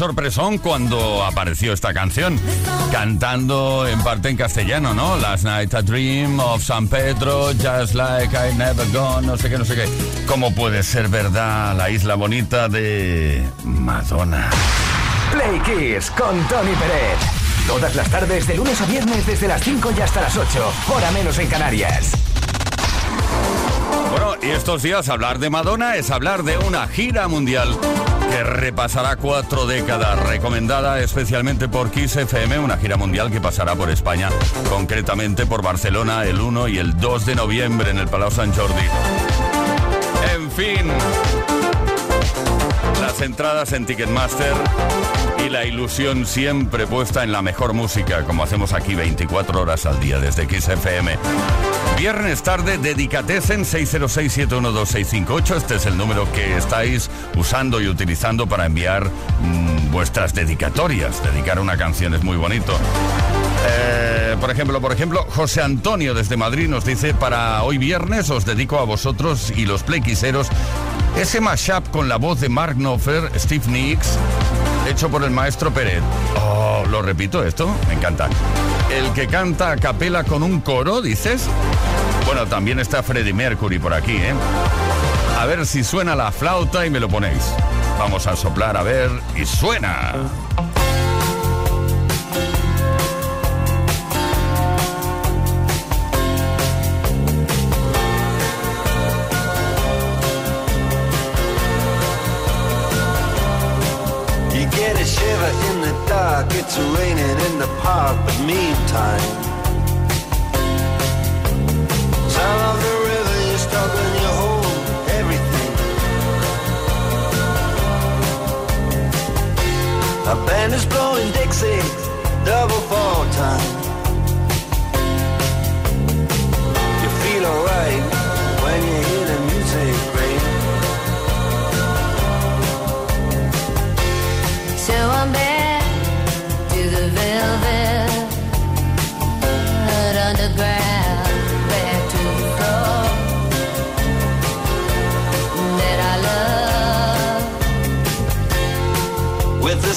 Sorpresón cuando apareció esta canción, cantando en parte en castellano, ¿no? Last Night a Dream of San Pedro, Just Like I Never Gone, no sé qué, no sé qué. ¿Cómo puede ser verdad la isla bonita de Madonna? Play Kiss con Tony Pérez. Todas las tardes, de lunes a viernes, desde las 5 y hasta las 8, hora menos en Canarias. Bueno, y estos días hablar de Madonna es hablar de una gira mundial que repasará cuatro décadas, recomendada especialmente por Kiss FM, una gira mundial que pasará por España, concretamente por Barcelona el 1 y el 2 de noviembre en el Palau Sant Jordi. En fin, las entradas en Ticketmaster y la ilusión siempre puesta en la mejor música, como hacemos aquí 24 horas al día desde Kiss FM. Viernes tarde, dedicatesen 606-712-658. Este es el número que estáis usando y utilizando para enviar mm, vuestras dedicatorias. Dedicar una canción es muy bonito. Eh, por ejemplo, por ejemplo, José Antonio desde Madrid nos dice, para hoy viernes os dedico a vosotros y los playquiseros ese mashup con la voz de Mark Knopfler, Steve Nicks, hecho por el maestro Pérez. Oh, lo repito esto, me encanta. El que canta a capela con un coro, dices. Bueno, también está Freddie Mercury por aquí, ¿eh? A ver si suena la flauta y me lo ponéis. Vamos a soplar a ver y suena. It's raining in the park, but meantime, sound of the river, you're stuck and you hold everything. A band is blowing Dixie, double fall time.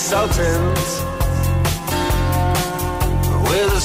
The Sultans. We're the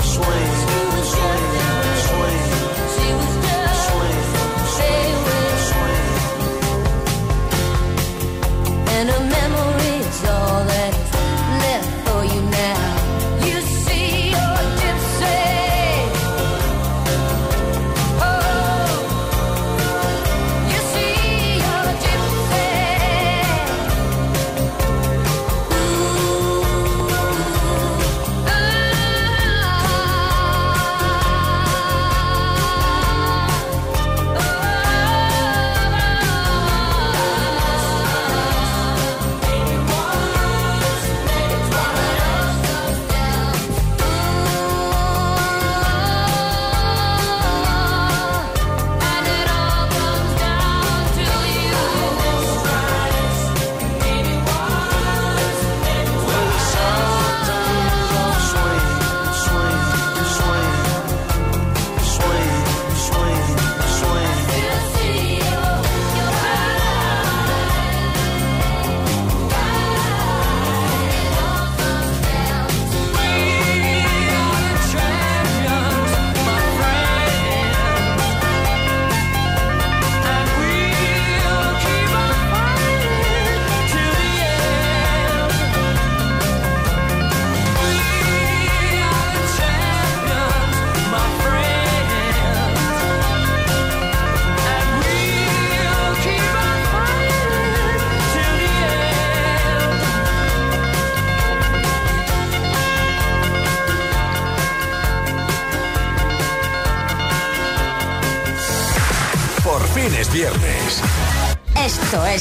upswing.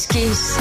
Kiss.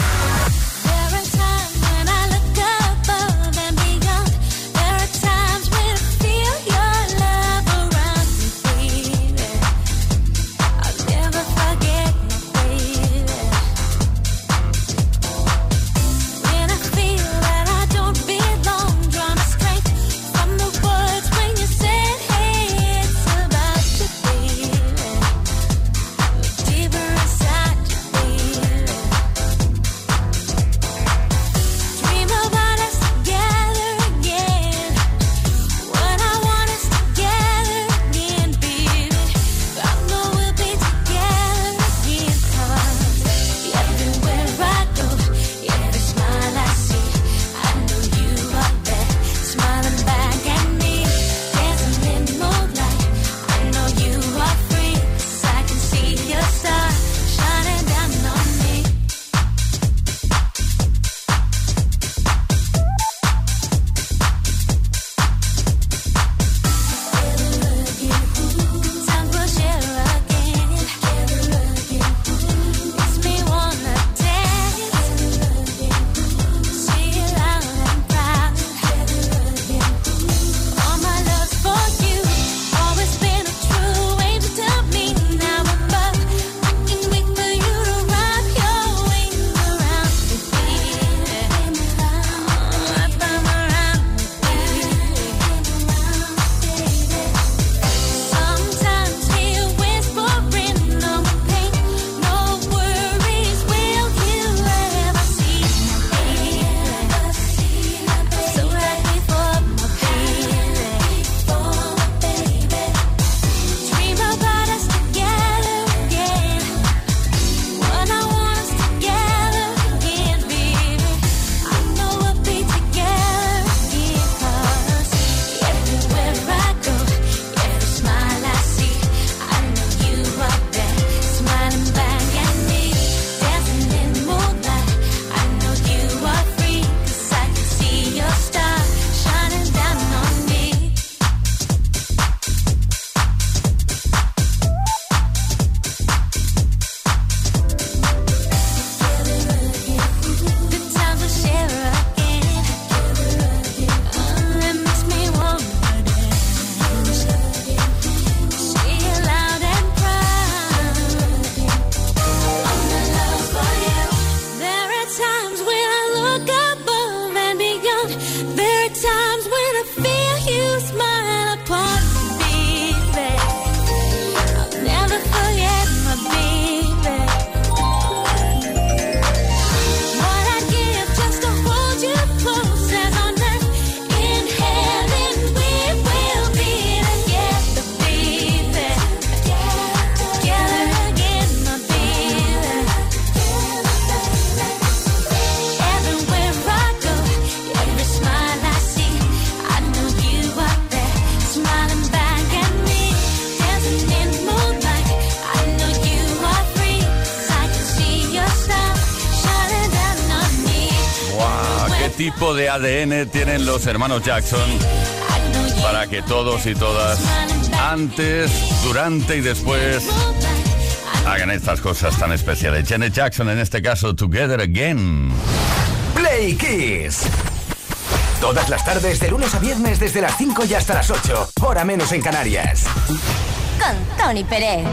ADN tienen los hermanos Jackson para que todos y todas, antes, durante y después, hagan estas cosas tan especiales. Janet Jackson, en este caso, Together Again. Play Kiss. Todas las tardes, de lunes a viernes, desde las 5 y hasta las 8, hora menos en Canarias. Con Tony Pérez.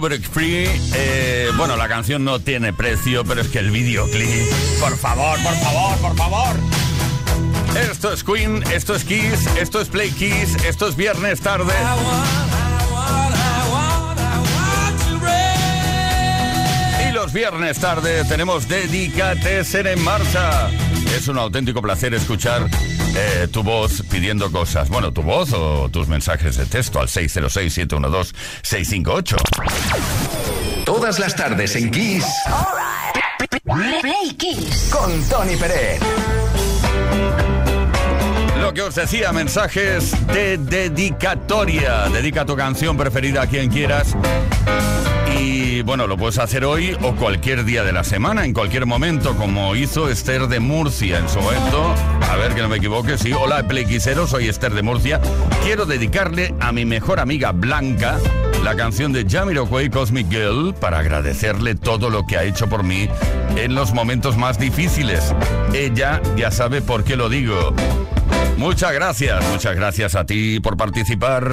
Break Free. Eh, bueno, la canción no tiene precio, pero es que el videoclip. Por favor, por favor, por favor. Esto es Queen, esto es Kiss, esto es Play Kiss, esto es Viernes tarde. Y los viernes tarde tenemos Dedicates en marcha. Es un auténtico placer escuchar eh, tu voz pidiendo cosas. Bueno, tu voz o tus mensajes de texto al 606-712-658. Todas las tardes en Kiss. Play Kiss. Con Tony Pérez. Lo que os decía, mensajes de dedicatoria. Dedica tu canción preferida a quien quieras. Y bueno, lo puedes hacer hoy o cualquier día de la semana, en cualquier momento, como hizo Esther de Murcia en su momento. A ver que no me equivoque, sí. Hola, Playquisero, soy Esther de Murcia. Quiero dedicarle a mi mejor amiga Blanca la canción de Jamiroquai Cosmic Girl para agradecerle todo lo que ha hecho por mí en los momentos más difíciles. Ella ya sabe por qué lo digo. Muchas gracias, muchas gracias a ti por participar.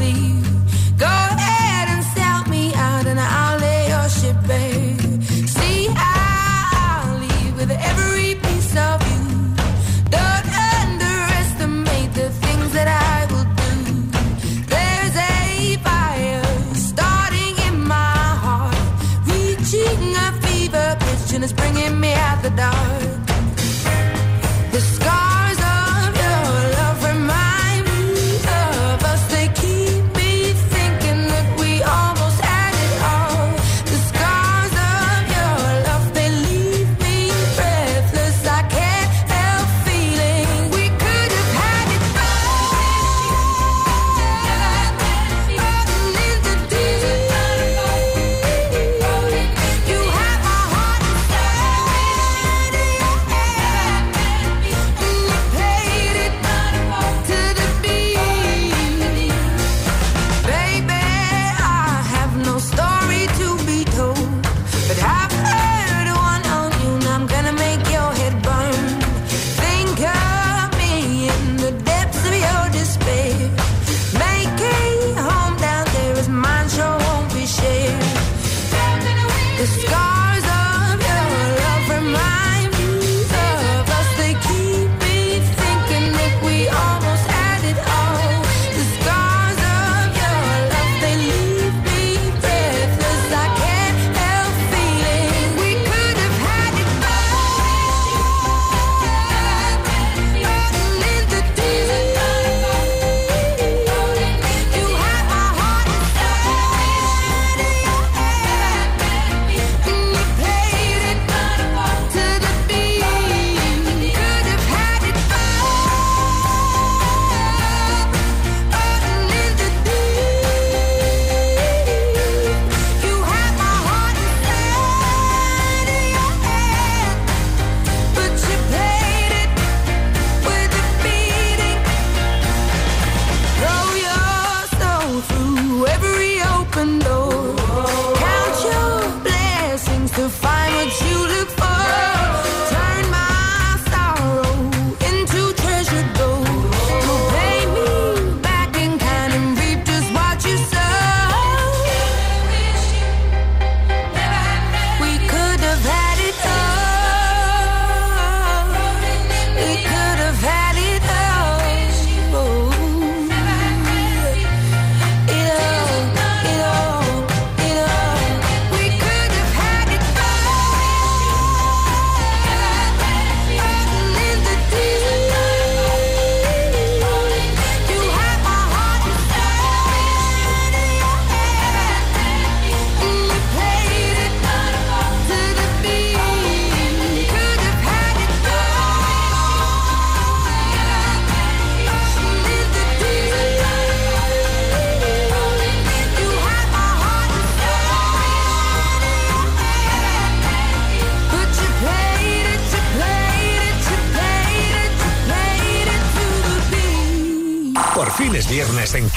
The scars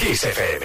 Kiss FM.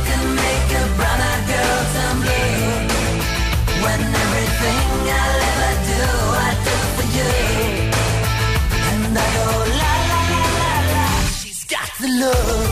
love.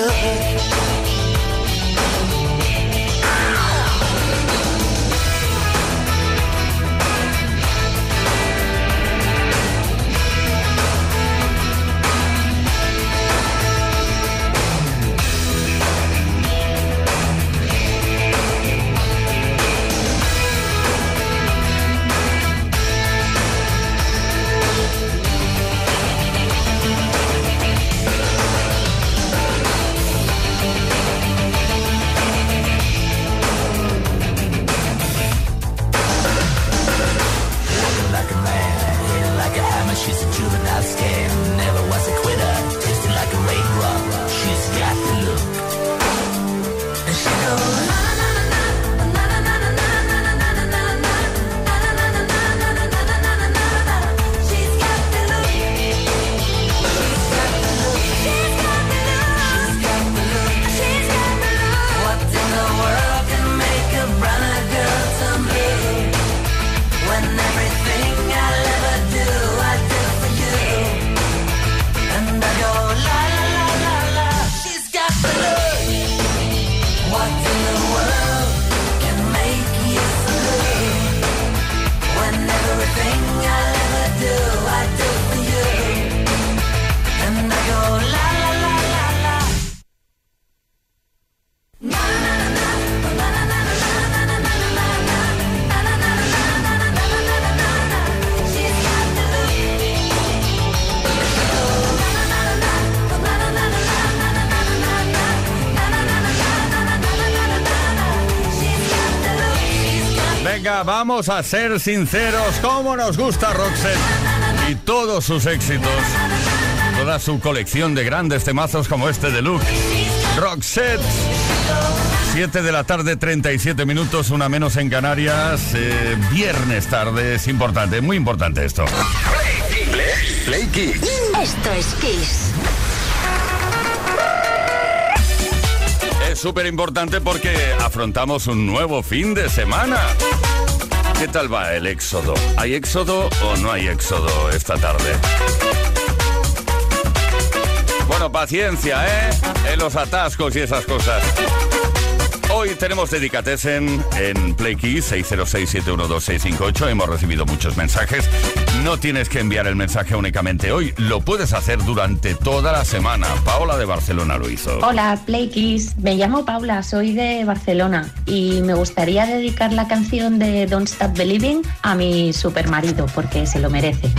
love. Vamos a ser sinceros. ¿Cómo nos gusta Roxette? Y todos sus éxitos. Toda su colección de grandes temazos como este de Luke. Roxette. 7 de la tarde, 37 minutos, una menos en Canarias. eh, viernes tarde, es importante, muy importante esto. Play Kids. Esto es Kiss. Súper importante porque afrontamos un nuevo fin de semana. ¿Qué tal va el éxodo? ¿Hay éxodo o no hay éxodo esta tarde? Bueno, paciencia, ¿eh? En los atascos y esas cosas. Hoy tenemos Dedicatesen en Play Keys 606-712-658. Hemos recibido muchos mensajes. No tienes que enviar el mensaje únicamente hoy, lo puedes hacer durante toda la semana. Paola de Barcelona lo hizo. Hola, Play Kiss. Me llamo Paula, soy de Barcelona y me gustaría dedicar la canción de Don't Stop Believing a mi supermarido porque se lo merece.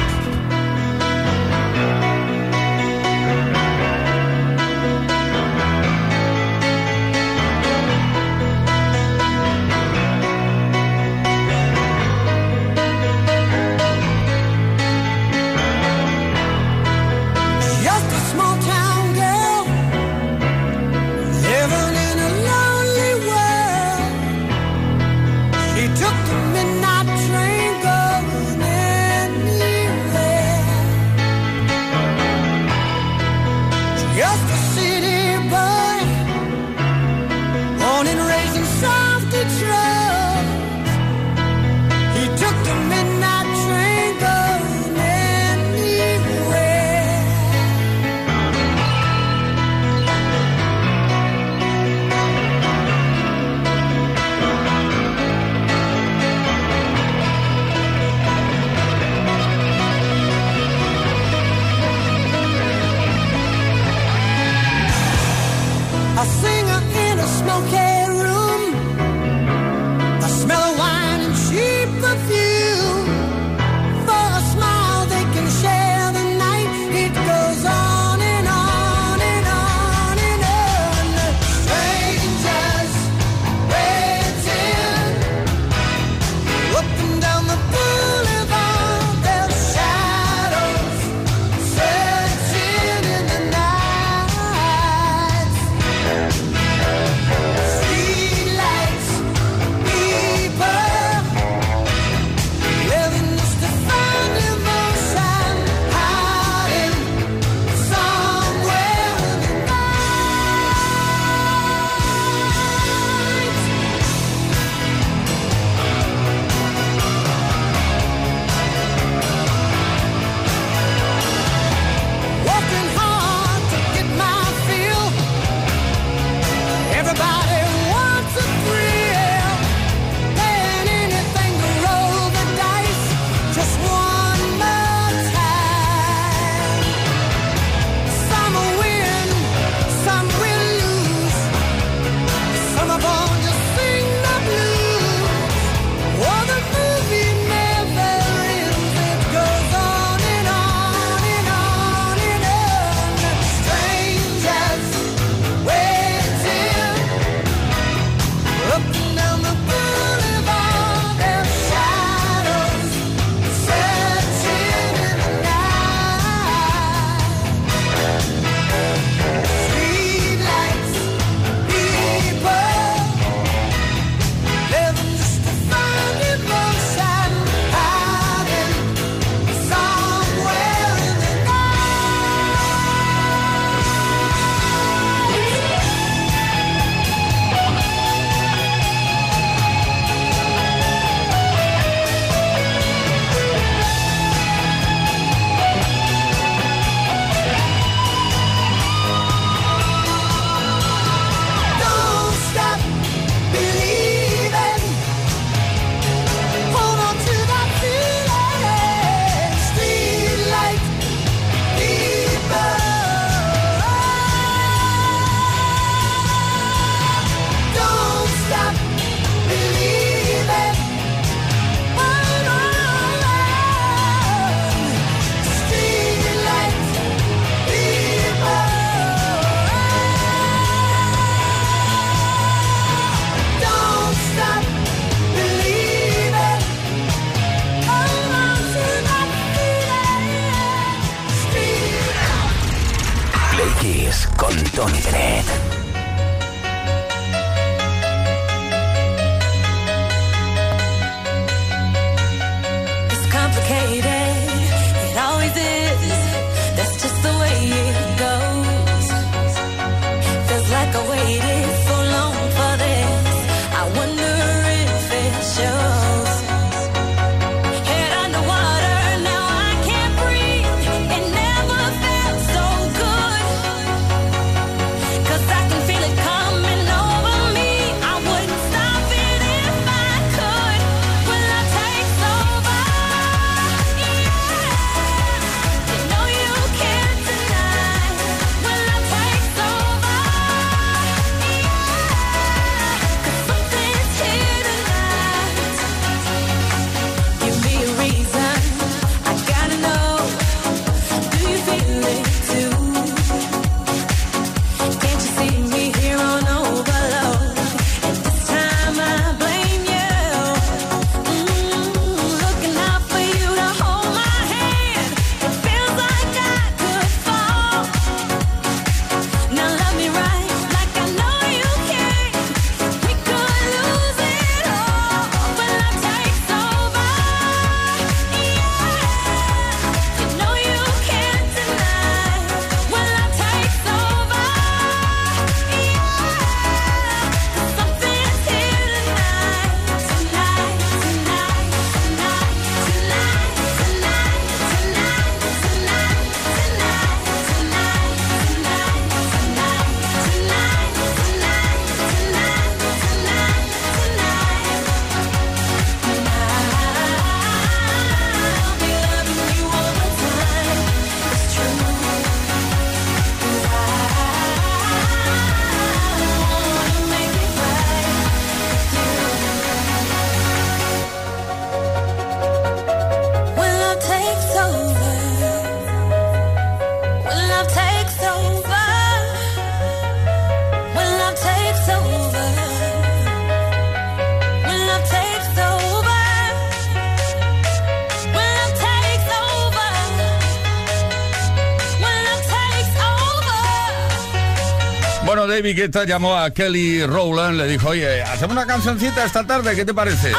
David Guetta llamó a Kelly Rowland, le dijo, oye, hacemos una cancioncita esta tarde, ¿qué te parece?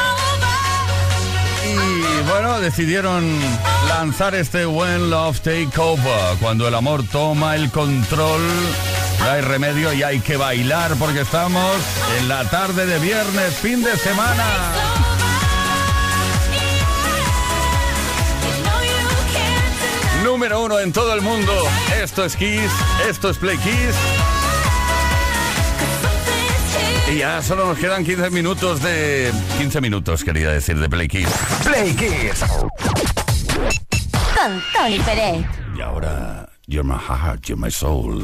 Y bueno, decidieron lanzar este When Love Take Over, cuando el amor toma el control. No hay remedio y hay que bailar porque estamos en la tarde de viernes, fin de semana. Número uno en todo el mundo. Esto es Kiss, esto es Play Kiss. Y ya solo nos quedan 15 minutos de... 15 minutos, quería decir, de Play Kiss. Play Kiss. Con Tony Pérez. Y ahora, You're my heart, you're my soul.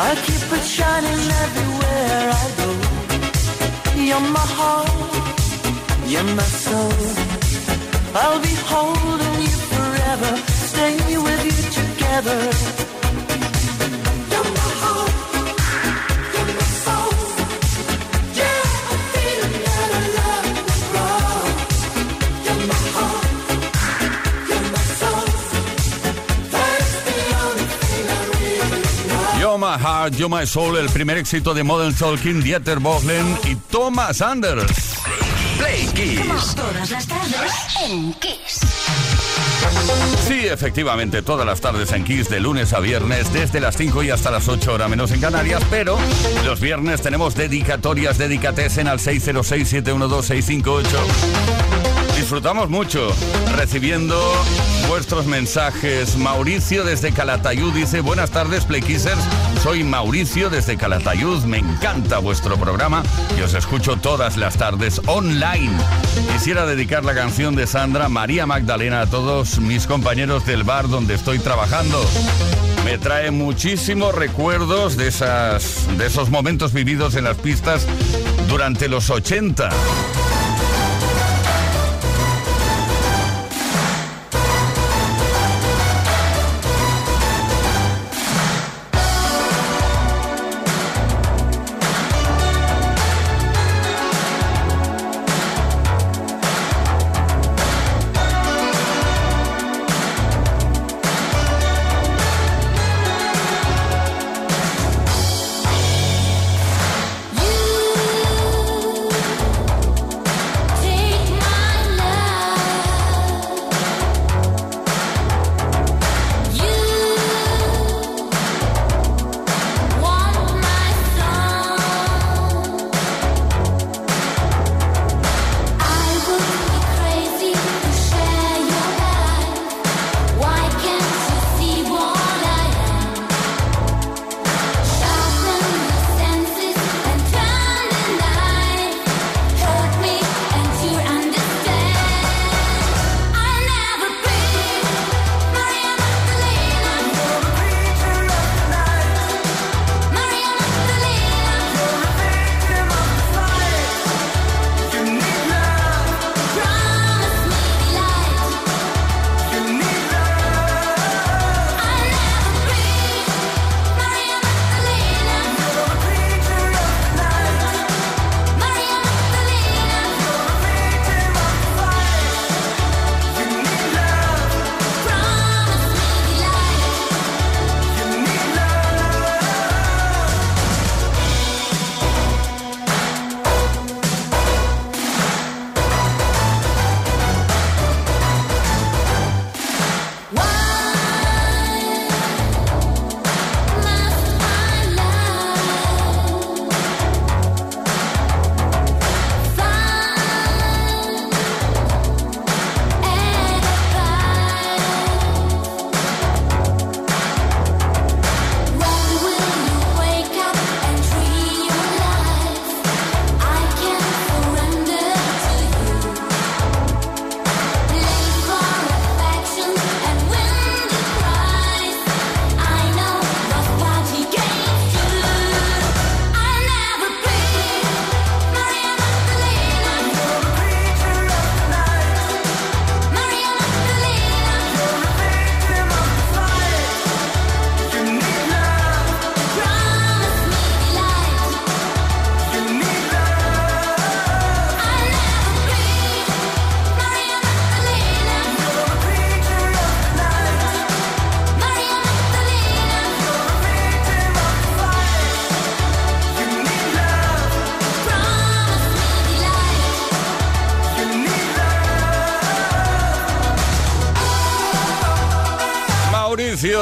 I keep it shining everywhere I go. You're my heart, you're my soul. I'll be holding you forever, stay with you together. My Heart, You're My Soul, el primer éxito de Modern Talking, Dieter Bohlen y Thomas Anders. Play Kiss. Todas las tardes en Kiss. Sí, efectivamente, todas las tardes en Kiss, de lunes a viernes, desde las 5 y hasta las 8 horas menos en Canarias, pero los viernes tenemos dedicatorias, dedicatesen al 606-712-658. Disfrutamos mucho recibiendo vuestros mensajes. Mauricio desde Calatayud dice, buenas tardes, Playkissers. Soy Mauricio desde Calatayud. Me encanta vuestro programa y os escucho todas las tardes online. Quisiera dedicar la canción de Sandra María Magdalena a todos mis compañeros del bar donde estoy trabajando. Me trae muchísimos recuerdos de, esas, de esos momentos vividos en las pistas durante los 80.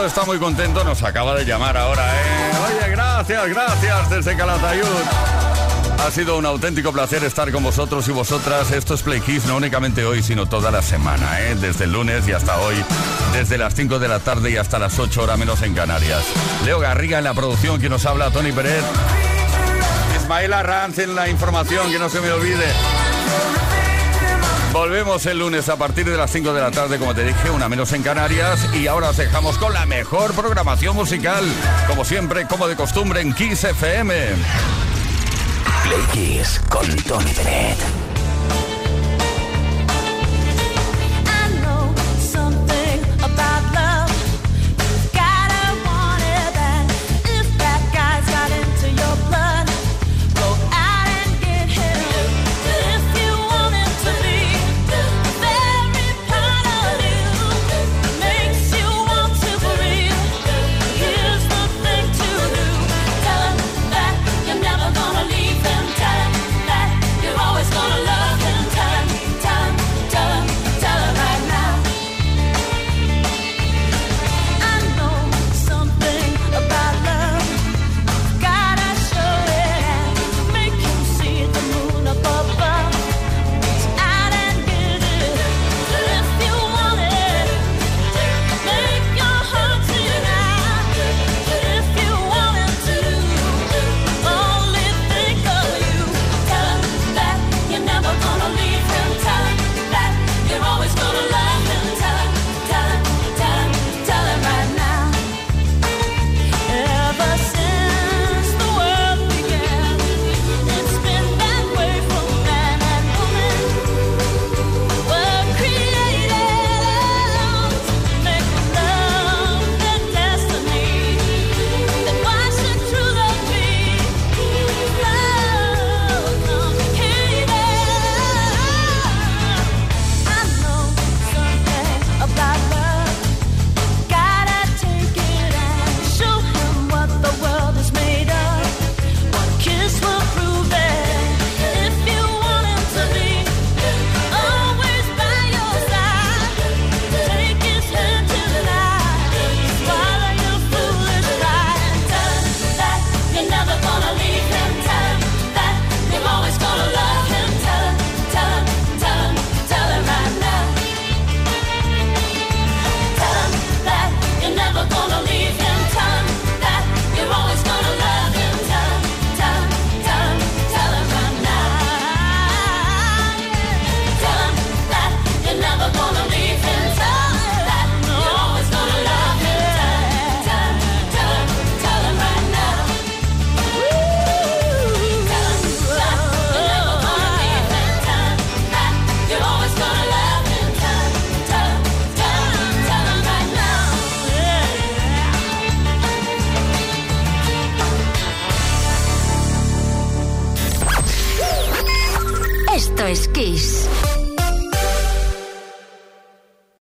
Está muy contento, nos acaba de llamar ahora, ¿eh? Oye, gracias, gracias desde Calatayud. Ha sido un auténtico placer estar con vosotros y vosotras. Esto es Play Kiss, no únicamente hoy, sino toda la semana, ¿eh? desde el lunes y hasta hoy, desde las 5 de la tarde y hasta las 8 horas menos en Canarias. Leo Garriga en la producción, que nos habla Tony Pérez. Ismael Arranz en la información, que no se me olvide. Volvemos el lunes a partir de las 5 de la tarde, como te dije, una menos en Canarias. Y ahora os dejamos con la mejor programación musical, como siempre, como de costumbre, en Kiss FM. Play Kiss con Tony Bennett.